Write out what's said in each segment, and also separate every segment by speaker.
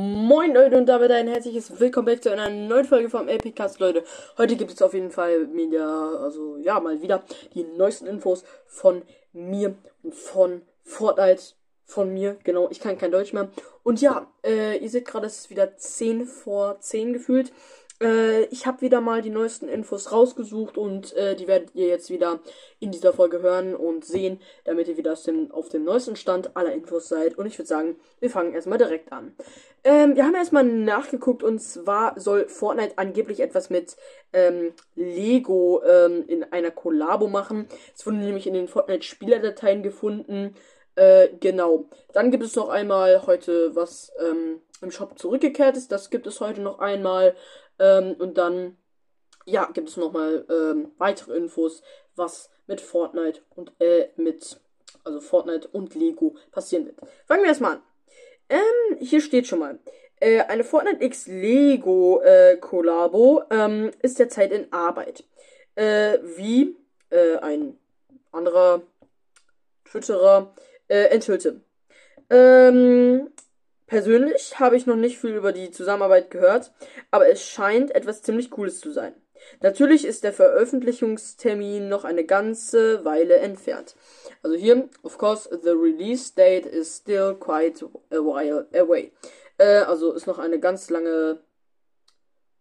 Speaker 1: Moin Leute und damit ein herzliches Willkommen back zu einer neuen Folge vom Epicast, Leute. Heute gibt es auf jeden Fall wieder, also ja, mal wieder die neuesten Infos von mir und von Fortnite von mir. Genau, ich kann kein Deutsch mehr. Und ja, äh, ihr seht gerade, es ist wieder 10 vor 10 gefühlt. Äh, ich habe wieder mal die neuesten Infos rausgesucht und äh, die werdet ihr jetzt wieder in dieser Folge hören und sehen, damit ihr wieder dem, auf dem neuesten Stand aller Infos seid. Und ich würde sagen, wir fangen erstmal direkt an. Ähm, wir haben erstmal nachgeguckt und zwar soll Fortnite angeblich etwas mit ähm, Lego ähm, in einer Kollabo machen. Es wurde nämlich in den Fortnite-Spielerdateien gefunden. Äh, genau. Dann gibt es noch einmal heute was ähm, im Shop zurückgekehrt ist. Das gibt es heute noch einmal. Ähm, und dann, ja, gibt es nochmal ähm, weitere Infos, was mit Fortnite und äh, mit, also Fortnite und Lego passieren wird. Fangen wir erstmal an. Ähm, hier steht schon mal. Äh, eine Fortnite X Lego äh, Kollabo ähm, ist derzeit in Arbeit. Äh, wie äh, ein anderer Twitterer äh, enthüllte. Ähm, Persönlich habe ich noch nicht viel über die Zusammenarbeit gehört, aber es scheint etwas ziemlich Cooles zu sein. Natürlich ist der Veröffentlichungstermin noch eine ganze Weile entfernt. Also hier, of course, the release date is still quite a while away. Äh, also ist noch eine ganz lange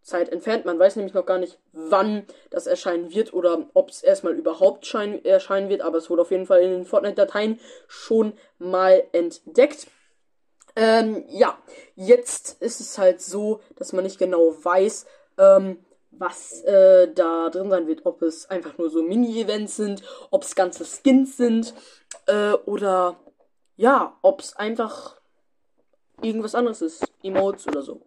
Speaker 1: Zeit entfernt. Man weiß nämlich noch gar nicht, wann das erscheinen wird oder ob es erstmal überhaupt erscheinen wird, aber es wurde auf jeden Fall in den Fortnite-Dateien schon mal entdeckt. Ähm, ja, jetzt ist es halt so, dass man nicht genau weiß, ähm, was äh, da drin sein wird. Ob es einfach nur so Mini-Events sind, ob es ganze Skins sind äh, oder ja, ob es einfach irgendwas anderes ist. Emotes oder so.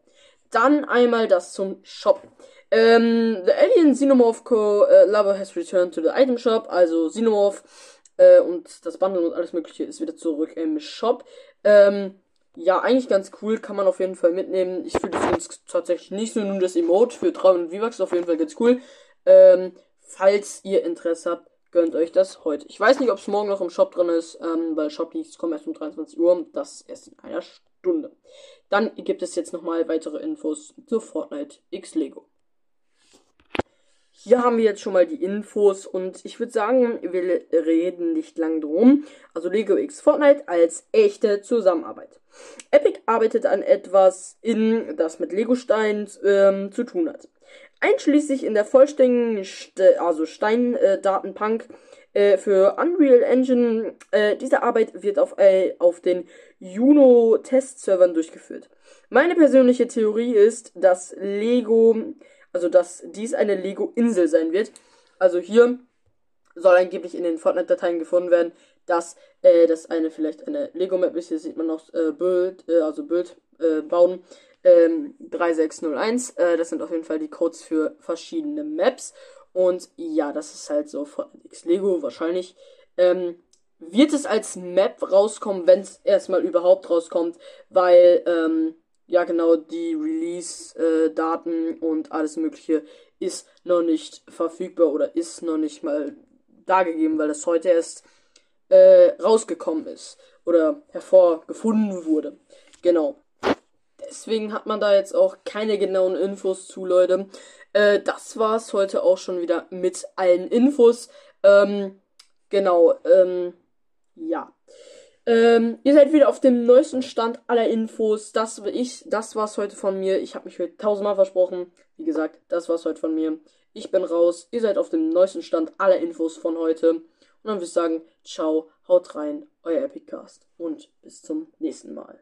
Speaker 1: Dann einmal das zum Shop. Ähm, the Alien Xenomorph Co. Uh, Lover has returned to the item shop. Also Xenomorph äh, und das Bundle und alles mögliche ist wieder zurück im Shop. Ähm, ja, eigentlich ganz cool, kann man auf jeden Fall mitnehmen. Ich finde es tatsächlich nicht so. Nun das Emote für 300 V-Bucks auf jeden Fall ganz cool. Ähm, falls ihr Interesse habt, gönnt euch das heute. Ich weiß nicht, ob es morgen noch im Shop drin ist, ähm, weil Shop Leaks kommen erst um 23 Uhr. Das erst in einer Stunde. Dann gibt es jetzt nochmal weitere Infos zu Fortnite X Lego. Hier haben wir jetzt schon mal die Infos und ich würde sagen, wir reden nicht lang drum. Also Lego X Fortnite als echte Zusammenarbeit. Epic arbeitet an etwas, in das mit Lego-Steinen ähm, zu tun hat. Einschließlich in der vollständigen St also Stein-Datenbank äh, für Unreal Engine. Äh, diese Arbeit wird auf, äh, auf den Juno-Test-Servern durchgeführt. Meine persönliche Theorie ist, dass Lego also dass dies eine Lego-Insel sein wird. Also hier soll angeblich in den Fortnite-Dateien gefunden werden, dass äh, das eine vielleicht eine Lego-Map ist. Hier sieht man noch äh, Bild, äh, also Bild äh, bauen. Ähm, 3601. Äh, das sind auf jeden Fall die Codes für verschiedene Maps. Und ja, das ist halt so Fortnite X Lego wahrscheinlich. Ähm, wird es als Map rauskommen, wenn es erstmal überhaupt rauskommt, weil ähm, ja genau, die Release-Daten äh, und alles Mögliche ist noch nicht verfügbar oder ist noch nicht mal dargegeben, weil das heute erst äh, rausgekommen ist oder hervorgefunden wurde. Genau. Deswegen hat man da jetzt auch keine genauen Infos zu, Leute. Äh, das war's heute auch schon wieder mit allen Infos. Ähm, genau, ähm, ja. Ähm, ihr seid wieder auf dem neuesten Stand aller Infos. Das ich, das war's heute von mir. Ich habe mich heute tausendmal versprochen. Wie gesagt, das war's heute von mir. Ich bin raus. Ihr seid auf dem neuesten Stand aller Infos von heute. Und dann würde ich sagen, ciao, haut rein, euer Epiccast und bis zum nächsten Mal.